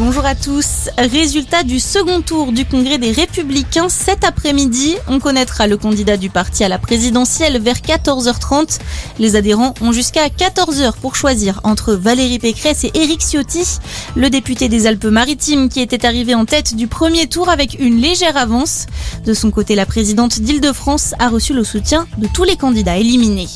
bonjour à tous. Résultat du second tour du congrès des Républicains cet après-midi. On connaîtra le candidat du parti à la présidentielle vers 14h30. Les adhérents ont jusqu'à 14h pour choisir entre Valérie Pécresse et Éric Ciotti, le député des Alpes-Maritimes qui était arrivé en tête du premier tour avec une légère avance. De son côté, la présidente d'Île-de-France a reçu le soutien de tous les candidats éliminés.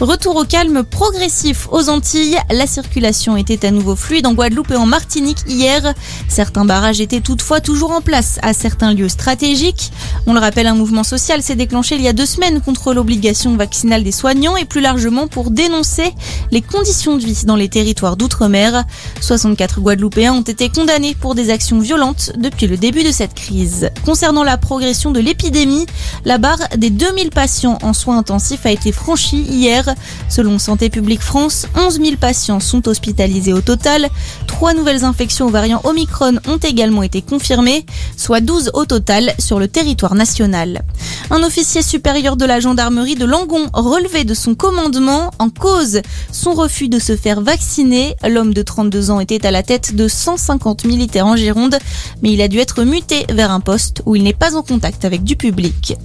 Retour au calme progressif aux Antilles. La circulation était à nouveau fluide en Guadeloupe et en Martinique hier. Certains barrages étaient toutefois toujours en place à certains lieux stratégiques. On le rappelle, un mouvement social s'est déclenché il y a deux semaines contre l'obligation vaccinale des soignants et plus largement pour dénoncer les conditions de vie dans les territoires d'outre-mer. 64 Guadeloupéens ont été condamnés pour des actions violentes depuis le début de cette crise. Concernant la progression de l'épidémie, la barre des 2000 patients en soins intensifs a été franchie hier. Selon Santé publique France, 11 000 patients sont hospitalisés au total. Trois nouvelles infections au variant Omicron ont également été confirmées, soit 12 au total sur le territoire national. Un officier supérieur de la gendarmerie de Langon relevé de son commandement en cause son refus de se faire vacciner. L'homme de 32 ans était à la tête de 150 militaires en Gironde, mais il a dû être muté vers un poste où il n'est pas en contact avec du public.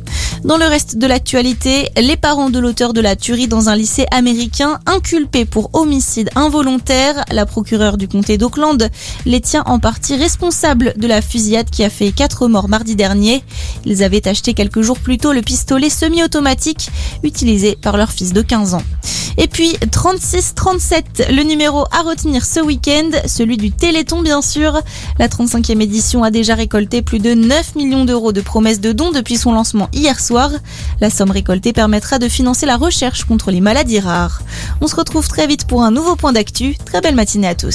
Dans le reste de l'actualité, les parents de l'auteur de la tuerie dans un lycée américain inculpé pour homicide involontaire, la procureure du comté d'Auckland les tient en partie responsables de la fusillade qui a fait quatre morts mardi dernier. Ils avaient acheté quelques jours plus tôt le pistolet semi-automatique utilisé par leur fils de 15 ans. Et puis 36-37, le numéro à retenir ce week-end, celui du Téléthon bien sûr. La 35e édition a déjà récolté plus de 9 millions d'euros de promesses de dons depuis son lancement hier soir. La somme récoltée permettra de financer la recherche contre les maladies rares. On se retrouve très vite pour un nouveau point d'actu. Très belle matinée à tous.